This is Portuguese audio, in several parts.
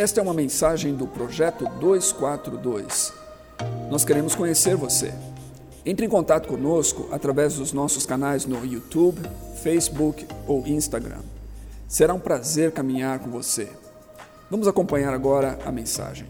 Esta é uma mensagem do Projeto 242. Nós queremos conhecer você. Entre em contato conosco através dos nossos canais no YouTube, Facebook ou Instagram. Será um prazer caminhar com você. Vamos acompanhar agora a mensagem.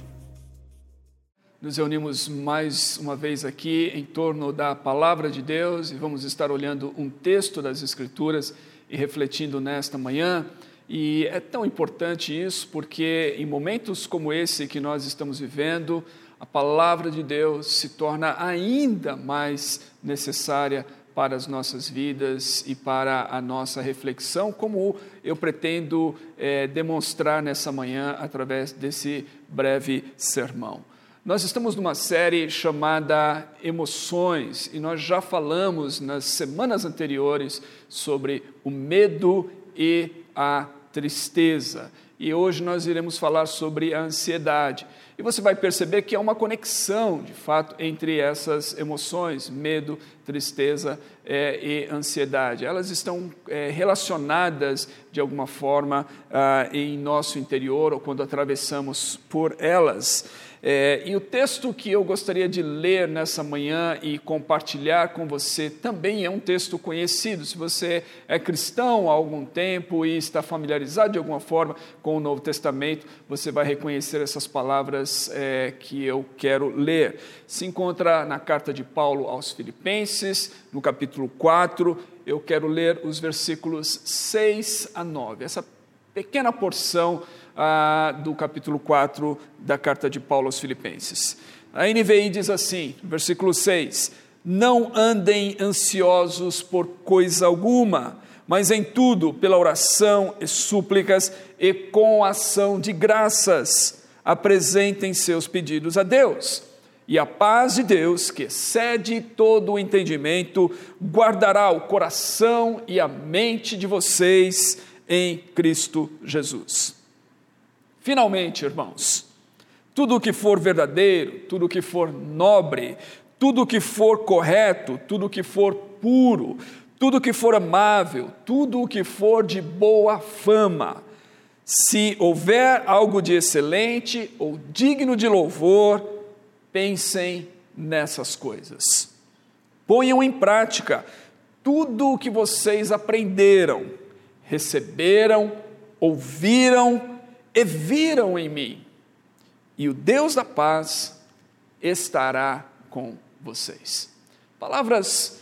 Nos reunimos mais uma vez aqui em torno da palavra de Deus e vamos estar olhando um texto das Escrituras e refletindo nesta manhã. E é tão importante isso porque em momentos como esse que nós estamos vivendo, a palavra de Deus se torna ainda mais necessária para as nossas vidas e para a nossa reflexão, como eu pretendo é, demonstrar nessa manhã através desse breve sermão. Nós estamos numa série chamada Emoções e nós já falamos nas semanas anteriores sobre o medo e a tristeza. E hoje nós iremos falar sobre a ansiedade. E você vai perceber que há uma conexão, de fato, entre essas emoções, medo, tristeza é, e ansiedade. Elas estão é, relacionadas, de alguma forma, ah, em nosso interior ou quando atravessamos por elas. É, e o texto que eu gostaria de ler nessa manhã e compartilhar com você também é um texto conhecido. Se você é cristão há algum tempo e está familiarizado de alguma forma com o Novo Testamento, você vai reconhecer essas palavras é, que eu quero ler. Se encontra na carta de Paulo aos Filipenses, no capítulo 4. Eu quero ler os versículos 6 a 9. Essa pequena porção ah, do capítulo 4 da carta de Paulo aos Filipenses. A NVI diz assim, versículo 6: Não andem ansiosos por coisa alguma, mas em tudo, pela oração e súplicas e com ação de graças, apresentem seus pedidos a Deus. E a paz de Deus, que excede todo o entendimento, guardará o coração e a mente de vocês em Cristo Jesus. Finalmente, irmãos, tudo o que for verdadeiro, tudo o que for nobre, tudo o que for correto, tudo o que for puro, tudo o que for amável, tudo o que for de boa fama, se houver algo de excelente ou digno de louvor, pensem nessas coisas. Ponham em prática tudo o que vocês aprenderam, receberam, ouviram e viram em mim, e o Deus da paz estará com vocês. Palavras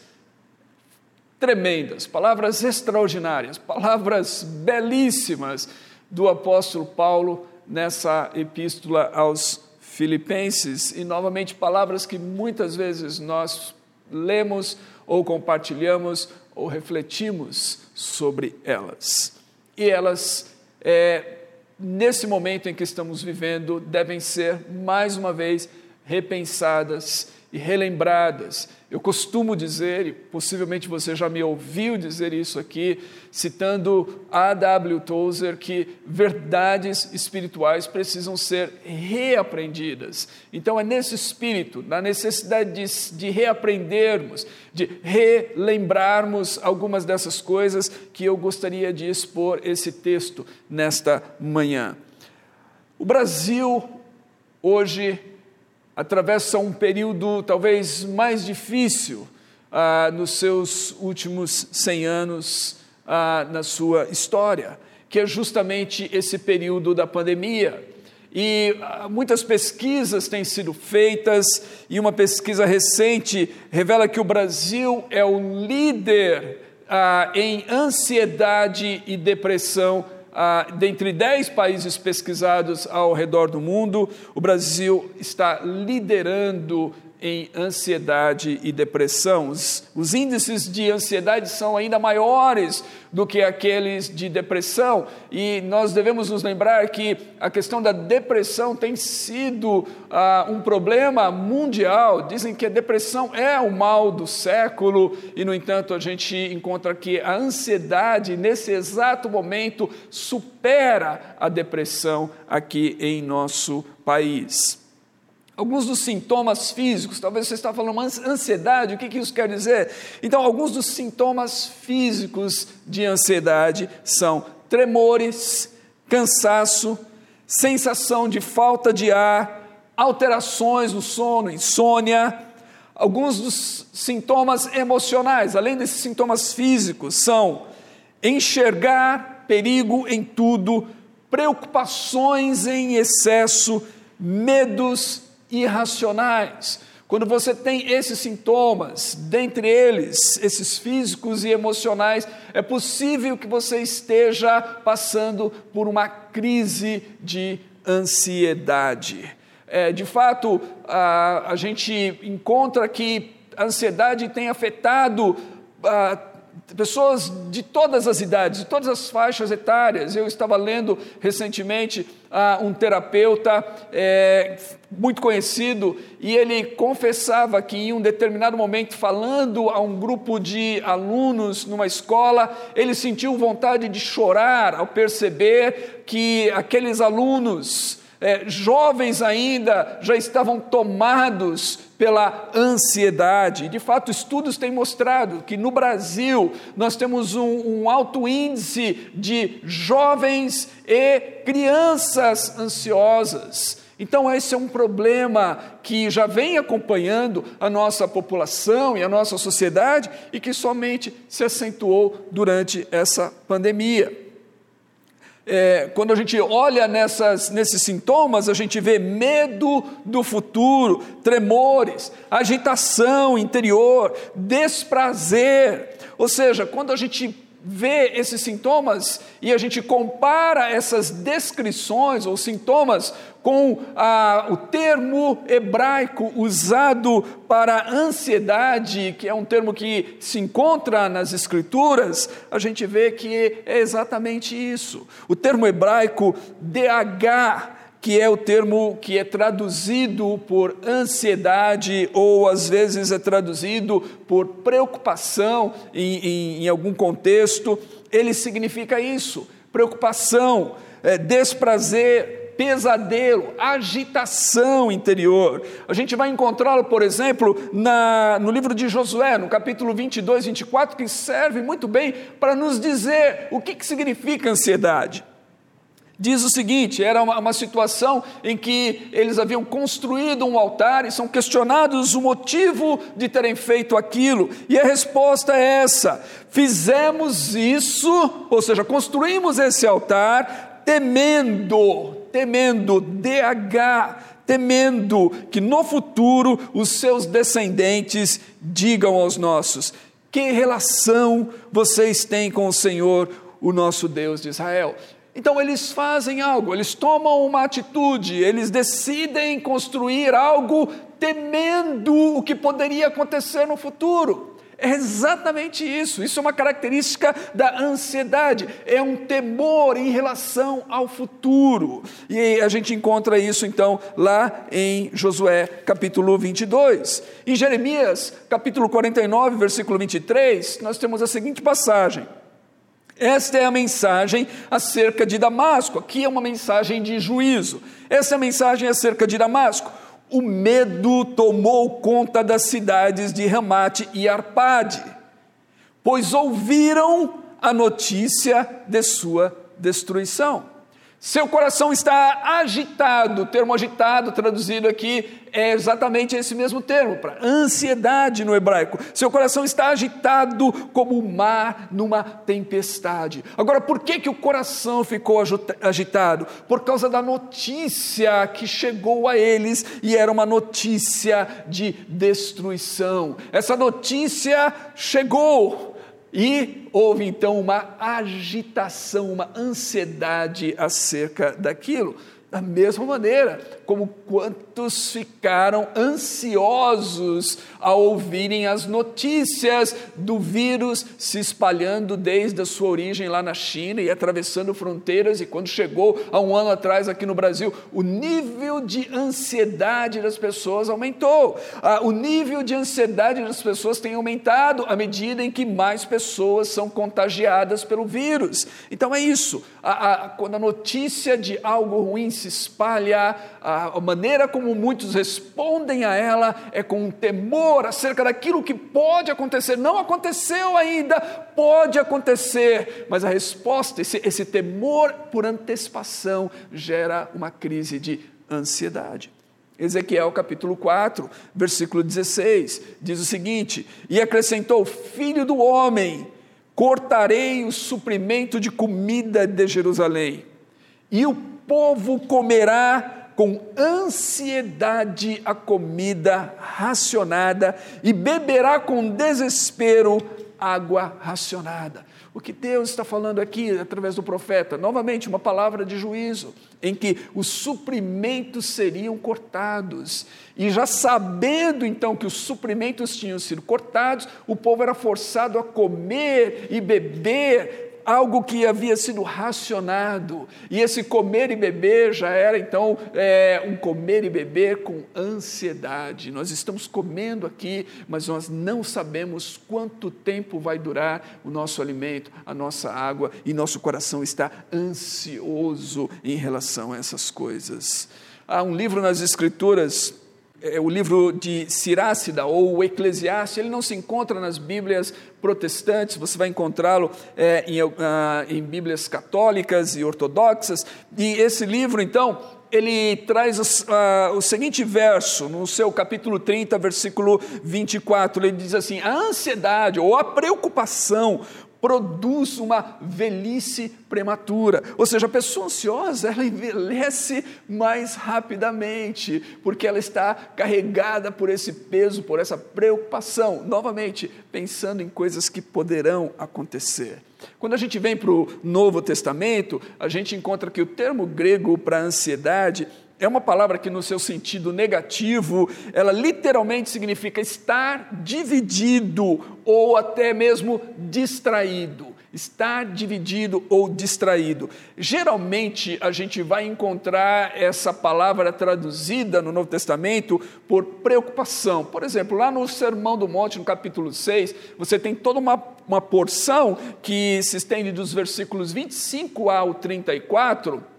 tremendas, palavras extraordinárias, palavras belíssimas do apóstolo Paulo nessa epístola aos Filipenses, e novamente palavras que muitas vezes nós lemos ou compartilhamos ou refletimos sobre elas. E elas é, nesse momento em que estamos vivendo, devem ser, mais uma vez, repensadas e relembradas. Eu costumo dizer, e possivelmente você já me ouviu dizer isso aqui, citando A. W. Tozer, que verdades espirituais precisam ser reaprendidas. Então, é nesse espírito, na necessidade de, de reaprendermos, de relembrarmos algumas dessas coisas, que eu gostaria de expor esse texto nesta manhã. O Brasil, hoje, atravessa um período talvez mais difícil ah, nos seus últimos 100 anos ah, na sua história, que é justamente esse período da pandemia. E ah, muitas pesquisas têm sido feitas, e uma pesquisa recente revela que o Brasil é o líder ah, em ansiedade e depressão ah, dentre 10 países pesquisados ao redor do mundo, o Brasil está liderando em ansiedade e depressão. Os, os, índices de ansiedade são ainda maiores do que aqueles de depressão, e nós devemos nos lembrar que a questão da depressão tem sido ah, um problema mundial. Dizem que a depressão é o mal do século, e no entanto a gente encontra que a ansiedade, nesse exato momento, supera a depressão aqui em nosso país alguns dos sintomas físicos, talvez você está falando ansiedade, o que, que isso quer dizer? Então, alguns dos sintomas físicos de ansiedade são tremores, cansaço, sensação de falta de ar, alterações no sono, insônia. Alguns dos sintomas emocionais, além desses sintomas físicos, são enxergar perigo em tudo, preocupações em excesso, medos irracionais. Quando você tem esses sintomas, dentre eles, esses físicos e emocionais, é possível que você esteja passando por uma crise de ansiedade. É, de fato, a, a gente encontra que a ansiedade tem afetado a, pessoas de todas as idades, de todas as faixas etárias. Eu estava lendo recentemente uh, um terapeuta é, muito conhecido e ele confessava que em um determinado momento, falando a um grupo de alunos numa escola, ele sentiu vontade de chorar ao perceber que aqueles alunos é, jovens ainda já estavam tomados pela ansiedade. De fato, estudos têm mostrado que no Brasil nós temos um, um alto índice de jovens e crianças ansiosas. Então, esse é um problema que já vem acompanhando a nossa população e a nossa sociedade e que somente se acentuou durante essa pandemia é, quando a gente olha nessas, nesses sintomas, a gente vê medo do futuro, tremores, agitação interior, desprazer. Ou seja, quando a gente vê esses sintomas e a gente compara essas descrições ou sintomas com ah, o termo hebraico usado para ansiedade, que é um termo que se encontra nas Escrituras, a gente vê que é exatamente isso. O termo hebraico DH que é o termo que é traduzido por ansiedade ou às vezes é traduzido por preocupação em, em, em algum contexto, ele significa isso: preocupação, é, desprazer, pesadelo, agitação interior. A gente vai encontrá-lo, por exemplo, na, no livro de Josué, no capítulo 22, 24, que serve muito bem para nos dizer o que, que significa ansiedade. Diz o seguinte: era uma, uma, situação em que eles haviam construído um altar e são questionados o motivo de terem feito aquilo, e a resposta é essa: fizemos isso, ou seja, construímos esse altar temendo, temendo, DH, temendo que no futuro os seus descendentes digam aos nossos: que relação vocês têm com o Senhor, o nosso Deus de Israel? Então eles fazem algo, eles tomam uma atitude, eles decidem construir algo temendo o que poderia acontecer no futuro. É exatamente isso. Isso é uma característica da ansiedade. É um temor em relação ao futuro. E a gente encontra isso então lá em Josué capítulo 22. Em Jeremias capítulo 49, versículo 23, nós temos a seguinte passagem. Esta é a mensagem acerca de Damasco. Aqui é uma mensagem de juízo. Essa é a mensagem acerca de Damasco. O medo tomou conta das cidades de Ramate e Arpade, pois ouviram a notícia de sua destruição. Seu coração está agitado, o termo agitado traduzido aqui é exatamente esse mesmo termo, para ansiedade no hebraico. Seu coração está agitado como o mar numa tempestade. Agora, por que, que o coração ficou agitado? Por causa da notícia que chegou a eles e era uma notícia de destruição. Essa notícia chegou e houve então uma agitação, uma ansiedade acerca daquilo. Da mesma maneira, como quantos ficaram ansiosos ao ouvirem as notícias do vírus se espalhando desde a sua origem lá na China e atravessando fronteiras, e quando chegou há um ano atrás aqui no Brasil, o nível de ansiedade das pessoas aumentou. Ah, o nível de ansiedade das pessoas tem aumentado à medida em que mais pessoas são contagiadas pelo vírus. Então é isso. Quando a notícia de algo ruim se espalha, a maneira como muitos respondem a ela é com um temor acerca daquilo que pode acontecer. Não aconteceu ainda, pode acontecer, mas a resposta, esse, esse temor por antecipação, gera uma crise de ansiedade. Ezequiel capítulo 4, versículo 16, diz o seguinte: E acrescentou: Filho do homem, cortarei o suprimento de comida de Jerusalém, e o povo comerá com ansiedade a comida racionada e beberá com desespero água racionada. O que Deus está falando aqui através do profeta, novamente, uma palavra de juízo, em que os suprimentos seriam cortados. E já sabendo então que os suprimentos tinham sido cortados, o povo era forçado a comer e beber algo que havia sido racionado, e esse comer e beber já era então é, um comer e beber com ansiedade. Nós estamos comendo aqui, mas nós não sabemos quanto tempo vai durar o nosso alimento, a nossa água, e nosso coração está ansioso em relação a essas coisas. Há um livro nas Escrituras é, o livro de Sirácida ou o Eclesiastes, ele não se encontra nas Bíblias protestantes, você vai encontrá-lo é, em, ah, em Bíblias católicas e ortodoxas, e esse livro, então, ele traz uh, o seguinte verso, no seu capítulo 30, versículo 24, ele diz assim: a ansiedade ou a preocupação produz uma velhice prematura. Ou seja, a pessoa ansiosa, ela envelhece mais rapidamente, porque ela está carregada por esse peso, por essa preocupação, novamente, pensando em coisas que poderão acontecer. Quando a gente vem para o Novo Testamento, a gente encontra que o termo grego para ansiedade é uma palavra que, no seu sentido negativo, ela literalmente significa estar dividido ou até mesmo distraído. Estar dividido ou distraído. Geralmente a gente vai encontrar essa palavra traduzida no Novo Testamento por preocupação. Por exemplo, lá no Sermão do Monte, no capítulo 6, você tem toda uma, uma porção que se estende dos versículos 25 ao 34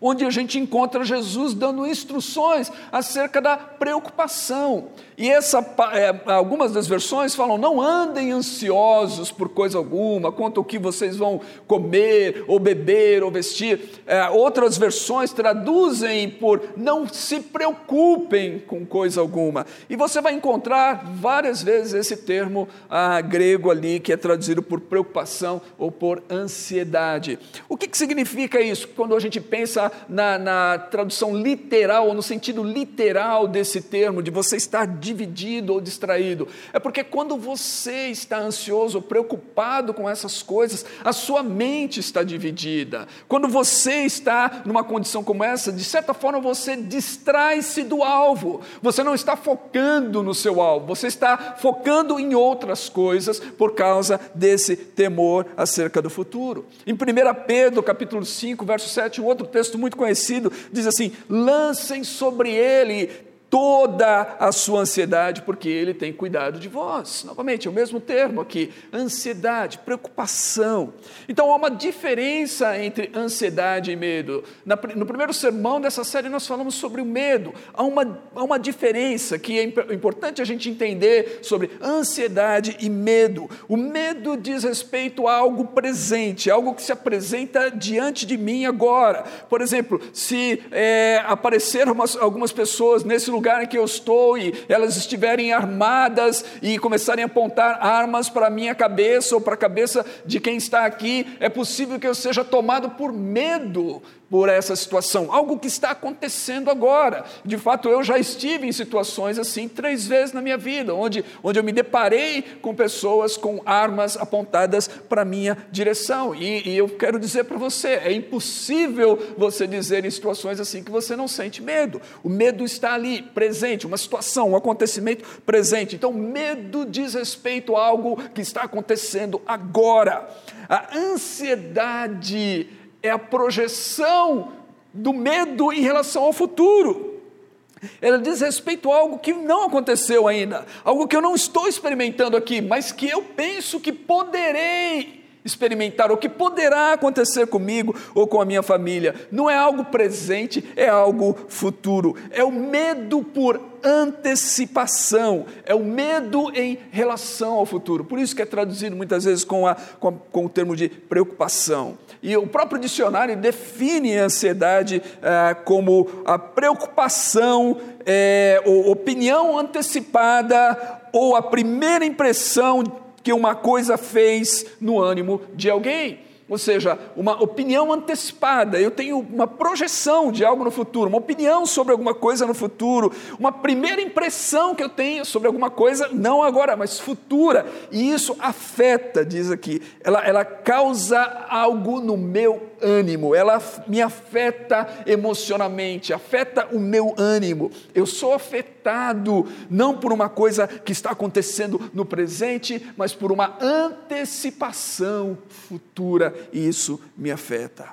onde a gente encontra Jesus dando instruções acerca da preocupação. E essa, é, algumas das versões falam: não andem ansiosos por coisa alguma, quanto ao que vocês vão comer, ou beber, ou vestir. É, outras versões traduzem por não se preocupem com coisa alguma. E você vai encontrar várias vezes esse termo ah, grego ali, que é traduzido por preocupação ou por ansiedade. O que, que significa isso? Quando a gente pensa na, na tradução literal, ou no sentido literal desse termo, de você estar dividido ou distraído. É porque quando você está ansioso, preocupado com essas coisas, a sua mente está dividida. Quando você está numa condição como essa, de certa forma você distrai-se do alvo. Você não está focando no seu alvo, você está focando em outras coisas por causa desse temor acerca do futuro. Em 1 Pedro, capítulo 5, verso 7, um outro texto muito conhecido, diz assim: "Lancem sobre ele toda a sua ansiedade, porque Ele tem cuidado de vós. Novamente, é o mesmo termo aqui: ansiedade, preocupação. Então há uma diferença entre ansiedade e medo. no primeiro sermão dessa série, nós falamos sobre o medo. Há uma, há uma diferença que é importante a gente entender sobre ansiedade e medo. O medo diz respeito a algo presente, algo que se apresenta diante de mim agora. Por exemplo, se é, aparecer algumas pessoas nesse lugar, lugar em que eu estou e elas estiverem armadas e começarem a apontar armas para a minha cabeça ou para a cabeça de quem está aqui, é possível que eu seja tomado por medo por essa situação, algo que está acontecendo agora. De fato, eu já estive em situações assim três vezes na minha vida, onde, onde eu me deparei com pessoas com armas apontadas para minha direção. E, e eu quero dizer para você: é impossível você dizer em situações assim que você não sente medo. O medo está ali, presente, uma situação, um acontecimento presente. Então, medo diz respeito a algo que está acontecendo agora. A ansiedade é a projeção do medo em relação ao futuro. Ela diz respeito a algo que não aconteceu ainda, algo que eu não estou experimentando aqui, mas que eu penso que poderei experimentar, o que poderá acontecer comigo ou com a minha família. Não é algo presente, é algo futuro. É o medo por antecipação, é o medo em relação ao futuro. Por isso que é traduzido muitas vezes com, a, com, a, com o termo de preocupação. E o próprio dicionário define a ansiedade eh, como a preocupação, ou opinião antecipada, ou a primeira impressão que uma coisa fez no ânimo de alguém ou seja, uma opinião antecipada. Eu tenho uma projeção de algo no futuro, uma opinião sobre alguma coisa no futuro, uma primeira impressão que eu tenho sobre alguma coisa, não agora, mas futura. E isso afeta, diz aqui, ela, ela causa algo no meu ânimo, ela me afeta emocionalmente, afeta o meu ânimo. Eu sou afetado não por uma coisa que está acontecendo no presente, mas por uma antecipação futura, e isso me afeta.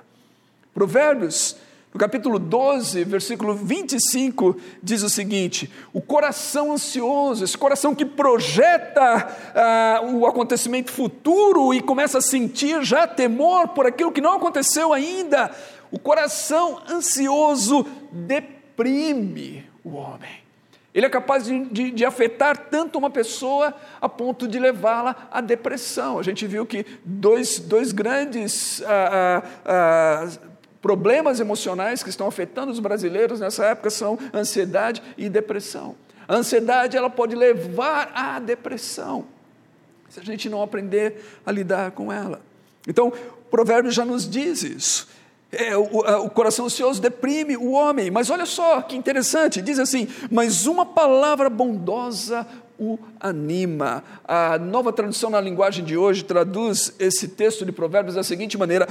Provérbios no capítulo 12, versículo 25, diz o seguinte: o coração ansioso, esse coração que projeta ah, o acontecimento futuro e começa a sentir já temor por aquilo que não aconteceu ainda, o coração ansioso deprime o homem. Ele é capaz de, de, de, afetar tanto uma pessoa a ponto de levá-la à depressão. A gente viu que dois, dois grandes ah, ah, ah, problemas emocionais que estão afetando os brasileiros nessa época são ansiedade e depressão. A ansiedade ela pode levar à depressão se a gente não aprender a lidar com ela. Então, o provérbio já nos diz isso. É, o, o, coração ansioso deprime o homem, mas olha só que interessante, diz assim: mas uma palavra bondosa o anima. A nova tradução na linguagem de hoje traduz esse texto de Provérbios da seguinte maneira: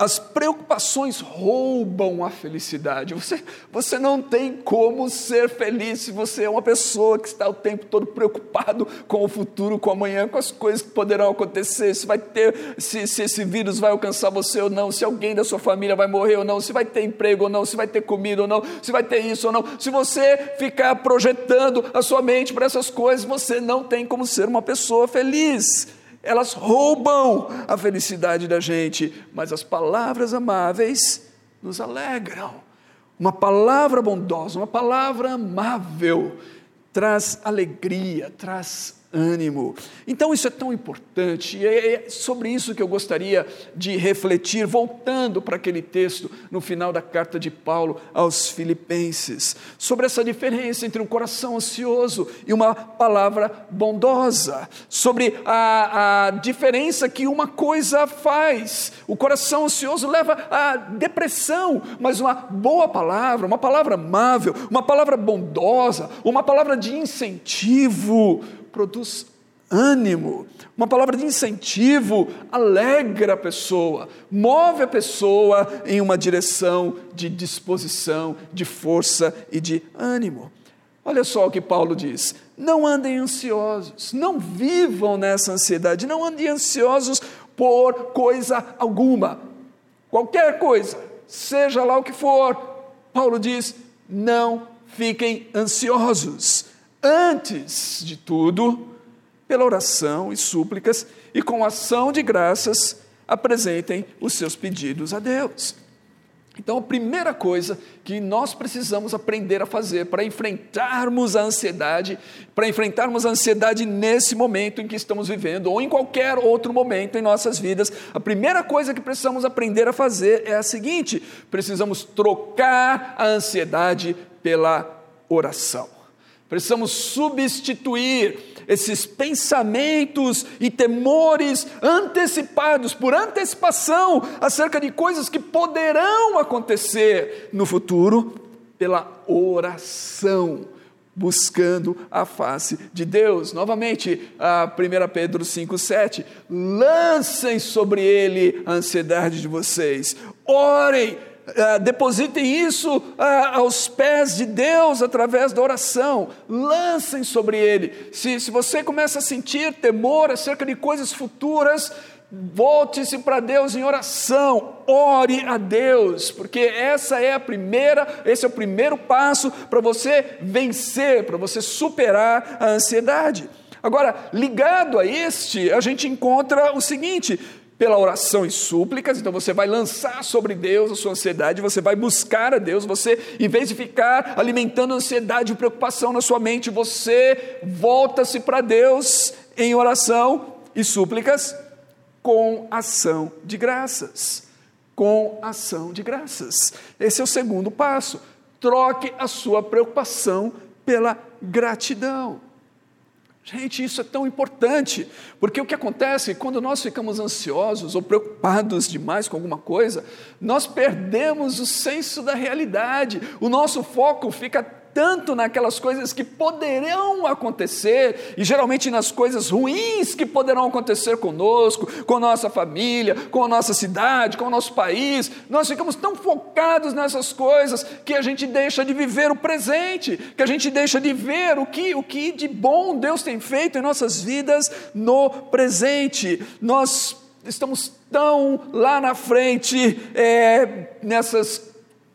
as preocupações roubam a felicidade. Você, você não tem como ser feliz se você é uma pessoa que está o tempo todo preocupado com o futuro, com amanhã, com as coisas que poderão acontecer, se vai ter, se, se esse vírus vai alcançar você ou não, se alguém da sua família vai morrer ou não, se vai ter emprego ou não, se vai ter comida ou não, se vai ter isso ou não. Se você ficar projetando a sua mente para essas coisas, você não tem como ser uma pessoa feliz elas roubam a felicidade da gente, mas as palavras amáveis nos alegram. Uma palavra bondosa, uma palavra amável, traz alegria, traz ânimo. Então isso é tão importante, e é sobre isso que eu gostaria de refletir, voltando para aquele texto no final da carta de Paulo aos Filipenses, sobre essa diferença entre um coração ansioso e uma palavra bondosa, sobre a, a diferença que uma coisa faz. O coração ansioso leva à depressão, mas uma boa palavra, uma palavra amável, uma palavra bondosa, uma palavra de incentivo, produz ânimo, uma palavra de incentivo, alegra a pessoa, move a pessoa em uma direção de disposição, de força e de ânimo. Olha só o que Paulo diz: não andem ansiosos, não vivam nessa ansiedade, não andem ansiosos por coisa alguma, qualquer coisa, seja lá o que for. Paulo diz: não fiquem ansiosos. Antes de tudo, pela oração e súplicas e com ação de graças, apresentem os seus pedidos a Deus. Então, a primeira coisa que nós precisamos aprender a fazer para enfrentarmos a ansiedade, para enfrentarmos a ansiedade nesse momento em que estamos vivendo, ou em qualquer outro momento em nossas vidas, a primeira coisa que precisamos aprender a fazer é a seguinte: precisamos trocar a ansiedade pela oração. Precisamos substituir esses pensamentos e temores antecipados, por antecipação, acerca de coisas que poderão acontecer no futuro, pela oração, buscando a face de Deus. Novamente, a 1 Pedro 5,7: lancem sobre ele a ansiedade de vocês, orem Uh, depositem isso uh, aos pés de Deus através da oração, lancem sobre Ele. Se, se você começa a sentir temor acerca de coisas futuras, volte-se para Deus em oração, ore a Deus, porque essa é a primeira, esse é o primeiro passo para você vencer, para você superar a ansiedade. Agora, ligado a este, a gente encontra o seguinte: pela oração e súplicas, então você vai lançar sobre Deus a sua ansiedade, você vai buscar a Deus, você, em vez de ficar alimentando ansiedade e preocupação na sua mente, você volta-se para Deus em oração e súplicas com ação de graças. Com ação de graças. Esse é o segundo passo. Troque a sua preocupação pela gratidão. Gente, isso é tão importante, porque o que acontece quando nós ficamos ansiosos ou preocupados demais com alguma coisa, nós perdemos o senso da realidade, o nosso foco fica tanto naquelas coisas que poderão acontecer, e geralmente nas coisas ruins que poderão acontecer conosco, com nossa família, com a nossa cidade, com o nosso país. Nós ficamos tão focados nessas coisas que a gente deixa de viver o presente, que a gente deixa de ver o que, o que de bom Deus tem feito em nossas vidas no presente. Nós estamos tão lá na frente é, nessas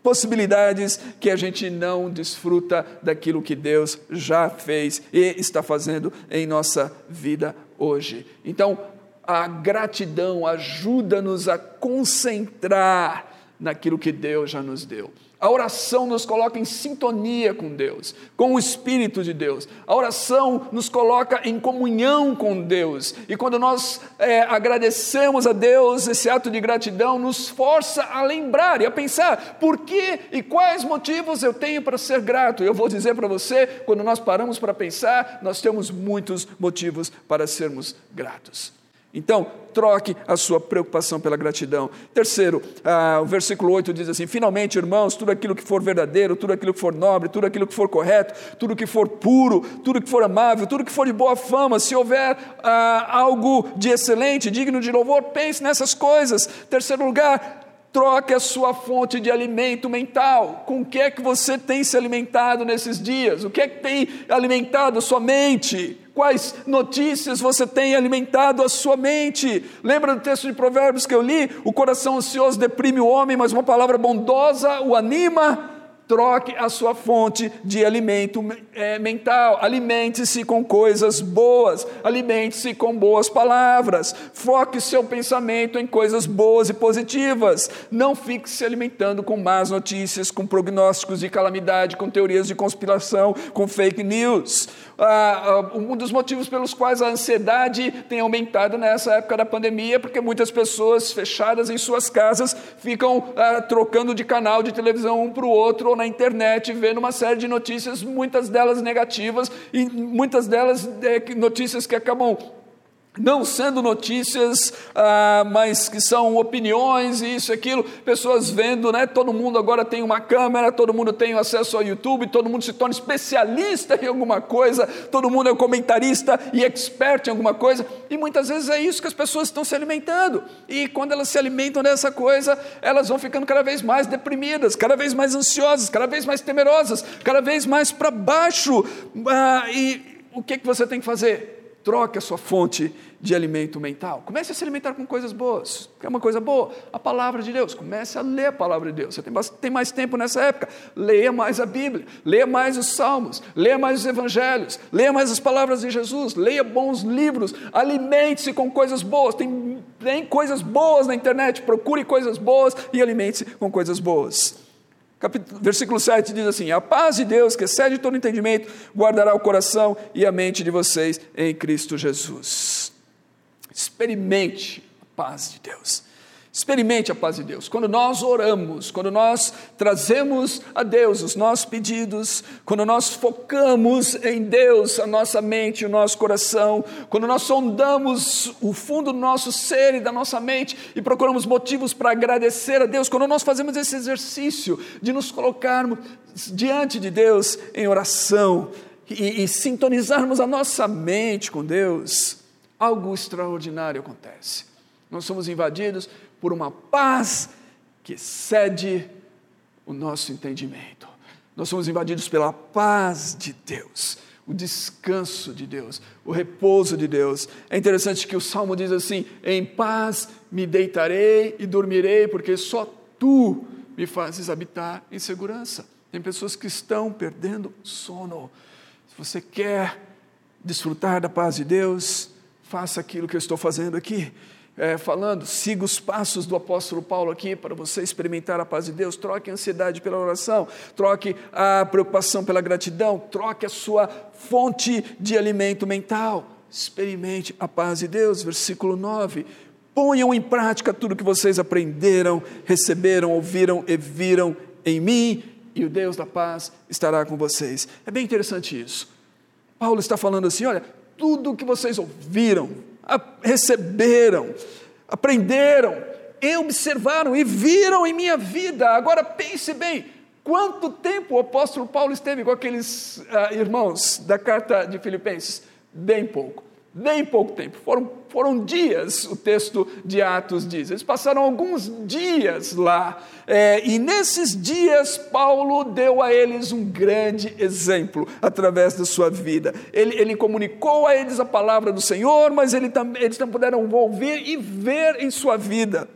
possibilidades que a gente não desfruta daquilo que Deus já fez e está fazendo em nossa vida hoje. Então, a gratidão ajuda-nos a concentrar naquilo que Deus já nos deu. A oração nos coloca em sintonia com Deus, com o Espírito de Deus. A oração nos coloca em comunhão com Deus. E quando nós é, agradecemos a Deus, esse ato de gratidão nos força a lembrar e a pensar por que e quais motivos eu tenho para ser grato. Eu vou dizer para você, quando nós paramos para pensar, nós temos muitos motivos para sermos gratos. Então, troque a sua preocupação pela gratidão. Terceiro, ah, o versículo 8 diz assim: Finalmente, irmãos, tudo aquilo que for verdadeiro, tudo aquilo que for nobre, tudo aquilo que for correto, tudo que for puro, tudo que for amável, tudo que for de boa fama, se houver ah, algo de excelente, digno de louvor, pense nessas coisas. Terceiro lugar, troque a sua fonte de alimento mental. Com o que é que você tem se alimentado nesses dias? O que é que tem alimentado a sua mente? quais notícias você tem alimentado a sua mente. Lembra do texto de Provérbios que eu li? O coração ansioso deprime o homem, mas uma palavra bondosa o anima troque a sua fonte de alimento é, mental. Alimente-se com coisas boas, alimente-se com boas palavras. Foque seu pensamento em coisas boas e positivas. Não fique se alimentando com más notícias, com prognósticos de calamidade, com teorias de conspiração, com fake news. Ah, ah, um dos motivos pelos quais a ansiedade tem aumentado nessa época da pandemia, porque muitas pessoas fechadas em suas casas ficam ah, trocando de canal de televisão um para o outro na internet vendo uma série de notícias, muitas delas negativas e muitas delas é, notícias que acabam não sendo notícias, ah, mas que são opiniões e isso e aquilo, pessoas vendo, né? Todo mundo agora tem uma câmera, todo mundo tem acesso ao YouTube, todo mundo se torna especialista em alguma coisa, todo mundo é comentarista e expert em alguma coisa, e muitas vezes é isso que as pessoas estão se alimentando. E quando elas se alimentam dessa coisa, elas vão ficando cada vez mais deprimidas, cada vez mais ansiosas, cada vez mais temerosas, cada vez mais para baixo. Ah, e o que, que você tem que fazer? Troque a sua fonte de alimento mental. Comece a se alimentar com coisas boas. Quer uma coisa boa? A palavra de Deus. Comece a ler a palavra de Deus. Você tem, tem mais tempo nessa época. Leia mais a Bíblia. Leia mais os Salmos. Leia mais os Evangelhos. Leia mais as palavras de Jesus. Leia bons livros. Alimente-se com coisas boas. Tem, tem coisas boas na internet. Procure coisas boas e alimente-se com coisas boas. Capítulo, versículo 7 diz assim: A paz de Deus, que excede todo entendimento, guardará o coração e a mente de vocês em Cristo Jesus. Experimente a paz de Deus. Experimente a paz de Deus. Quando nós oramos, quando nós trazemos a Deus os nossos pedidos, quando nós focamos em Deus a nossa mente, o nosso coração, quando nós sondamos o fundo do nosso ser e da nossa mente e procuramos motivos para agradecer a Deus, quando nós fazemos esse exercício de nos colocarmos diante de Deus em oração e, e sintonizarmos a nossa mente com Deus, algo extraordinário acontece. Nós somos invadidos por uma paz que excede o nosso entendimento. Nós somos invadidos pela paz de Deus, o descanso de Deus, o repouso de Deus. É interessante que o salmo diz assim: Em paz me deitarei e dormirei, porque só tu me fazes habitar em segurança. Tem pessoas que estão perdendo sono. Se você quer desfrutar da paz de Deus, faça aquilo que eu estou fazendo aqui é, falando, siga os passos do apóstolo Paulo aqui para você experimentar a paz de Deus. Troque a ansiedade pela oração, troque a preocupação pela gratidão, troque a sua fonte de alimento mental. Experimente a paz de Deus. Versículo 9. Ponham em prática tudo que vocês aprenderam, receberam, ouviram e viram em mim, e o Deus da paz estará com vocês. É bem interessante isso. Paulo está falando assim: olha, tudo que vocês ouviram, receberam, aprenderam, e observaram e viram em minha vida. Agora pense bem: quanto tempo o apóstolo Paulo esteve com aqueles uh, irmãos da carta de Filipenses? Bem pouco bem pouco tempo, foram, foram dias, o texto de Atos diz. Eles passaram alguns dias lá, é, e nesses dias Paulo deu a eles um grande exemplo através da sua vida. Ele, ele comunicou a eles a palavra do Senhor, mas ele, eles também puderam ouvir e ver em sua vida.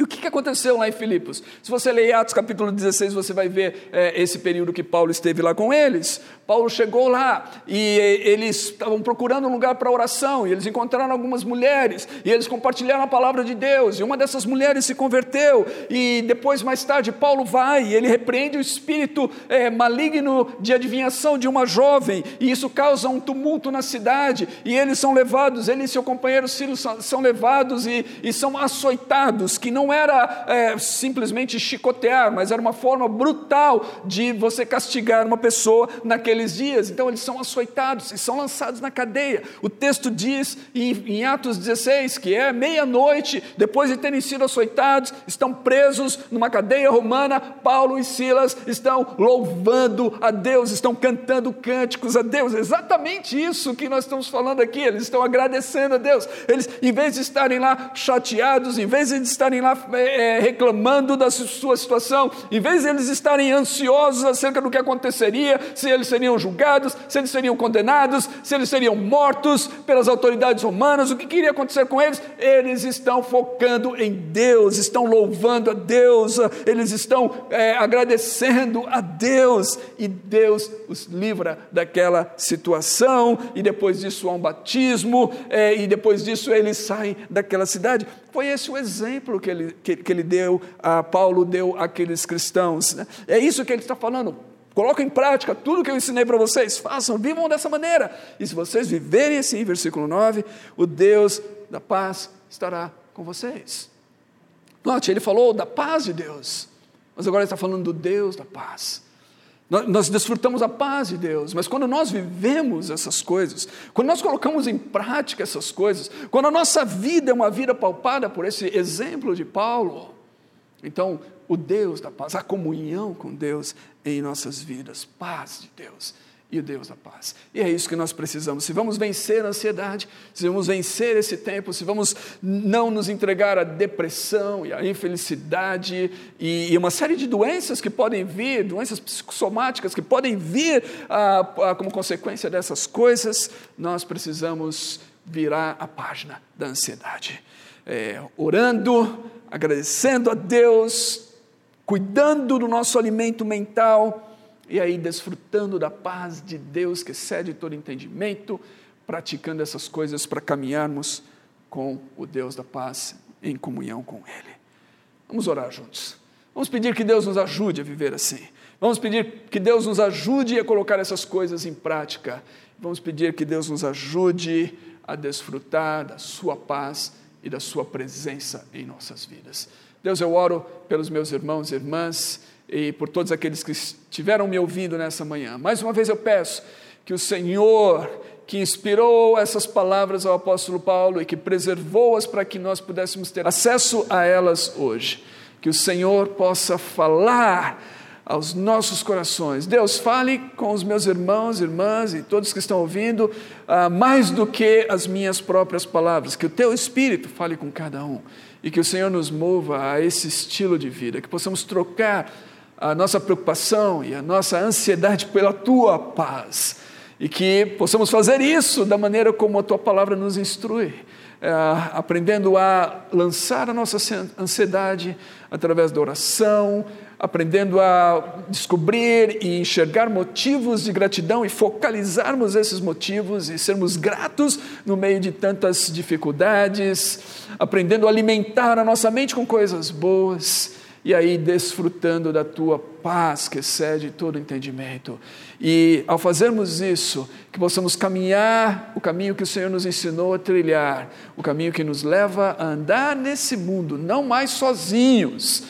E o que aconteceu lá em Filipos? Se você ler Atos capítulo 16, você vai ver é, esse período que Paulo esteve lá com eles. Paulo chegou lá e eles estavam procurando um lugar para oração, e eles encontraram algumas mulheres, e eles compartilharam a palavra de Deus, e uma dessas mulheres se converteu, e depois, mais tarde, Paulo vai e ele repreende o espírito é, maligno de adivinhação de uma jovem, e isso causa um tumulto na cidade, e eles são levados, ele e seu companheiro Silas são, são levados e, e, são açoitados, que não era é, simplesmente chicotear, mas era uma forma brutal de você castigar uma pessoa naquele naqueles dias, então eles são açoitados e são lançados na cadeia. O texto diz em, em Atos 16 que é meia-noite, depois de terem sido açoitados, estão presos numa cadeia romana. Paulo e Silas estão louvando a Deus, estão cantando cânticos a Deus. Exatamente isso que nós estamos falando aqui. Eles estão agradecendo a Deus. Eles, em vez de estarem lá chateados, em vez de estarem lá é, reclamando da sua situação, em vez de eles estarem ansiosos acerca do que aconteceria, se eles seriam julgados, se eles seriam condenados, se eles seriam mortos pelas autoridades romanas, o que iria acontecer com eles? Eles estão focando em Deus, estão louvando a Deus, eles estão é, agradecendo a Deus, e Deus os livra daquela situação, e depois disso há um batismo, é, e depois disso eles saem daquela cidade. Foi esse o exemplo que ele, que, que ele deu, a Paulo deu àqueles cristãos. Né? É isso que ele está falando Coloquem em prática tudo que eu ensinei para vocês, façam, vivam dessa maneira. E se vocês viverem assim, versículo 9, o Deus da paz estará com vocês. Note, ele falou da paz de Deus, mas agora ele está falando do Deus da paz. Nós desfrutamos a paz de Deus, mas quando nós vivemos essas coisas, quando nós colocamos em prática essas coisas, quando a nossa vida é uma vida palpada por esse exemplo de Paulo, então o Deus da paz, a comunhão com Deus em nossas vidas, paz de Deus e o Deus da paz. E é isso que nós precisamos. Se vamos vencer a ansiedade, se vamos vencer esse tempo, se vamos não nos entregar à depressão e à infelicidade e, e uma série de doenças que podem vir, doenças psicossomáticas que podem vir como consequência dessas coisas, nós precisamos virar a página da ansiedade. É, orando, agradecendo a Deus, cuidando do nosso alimento mental e aí desfrutando da paz de Deus que excede todo entendimento, praticando essas coisas para caminharmos com o Deus da paz em comunhão com Ele. Vamos orar juntos. Vamos pedir que Deus nos ajude a viver assim. Vamos pedir que Deus nos ajude a colocar essas coisas em prática. Vamos pedir que Deus nos ajude a desfrutar da Sua paz e da Sua presença em nossas vidas. Deus, eu oro pelos meus irmãos e irmãs e por todos aqueles que estiveram me ouvindo nessa manhã. Mais uma vez eu peço que o Senhor, que inspirou essas palavras ao apóstolo Paulo e que preservou-as para que nós pudéssemos ter acesso a elas hoje, que o Senhor possa falar aos nossos corações. Deus, fale com os meus irmãos, irmãs e todos que estão ouvindo, uh, mais do que as minhas próprias palavras, que o teu Espírito fale com cada um e que o Senhor nos mova a esse estilo de vida, que possamos trocar a nossa preocupação e a nossa ansiedade pela tua paz e que possamos fazer isso da maneira como a tua palavra nos instrui. É, aprendendo a lançar a nossa ansiedade através da oração, aprendendo a descobrir e enxergar motivos de gratidão e focalizarmos esses motivos e sermos gratos no meio de tantas dificuldades, aprendendo a alimentar a nossa mente com coisas boas e aí desfrutando da tua paz que excede todo entendimento. E ao fazermos isso, que possamos caminhar o caminho que o Senhor nos ensinou a trilhar, o caminho que nos leva a andar nesse mundo, não mais sozinhos,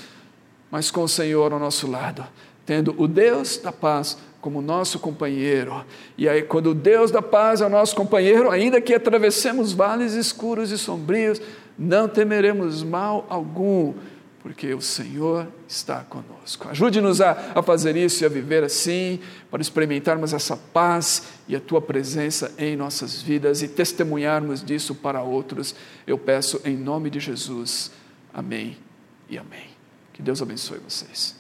mas com o Senhor ao nosso lado, tendo o Deus da paz como nosso companheiro. E aí, quando o Deus da paz é o nosso companheiro, ainda que atravessemos vales escuros e sombrios, não temeremos mal algum porque o Senhor está conosco. Ajude-nos a, a fazer isso e a viver assim, para experimentarmos essa paz e a tua presença em nossas vidas e testemunharmos disso para outros. Eu peço em nome de Jesus. Amém e amém. Que Deus abençoe vocês.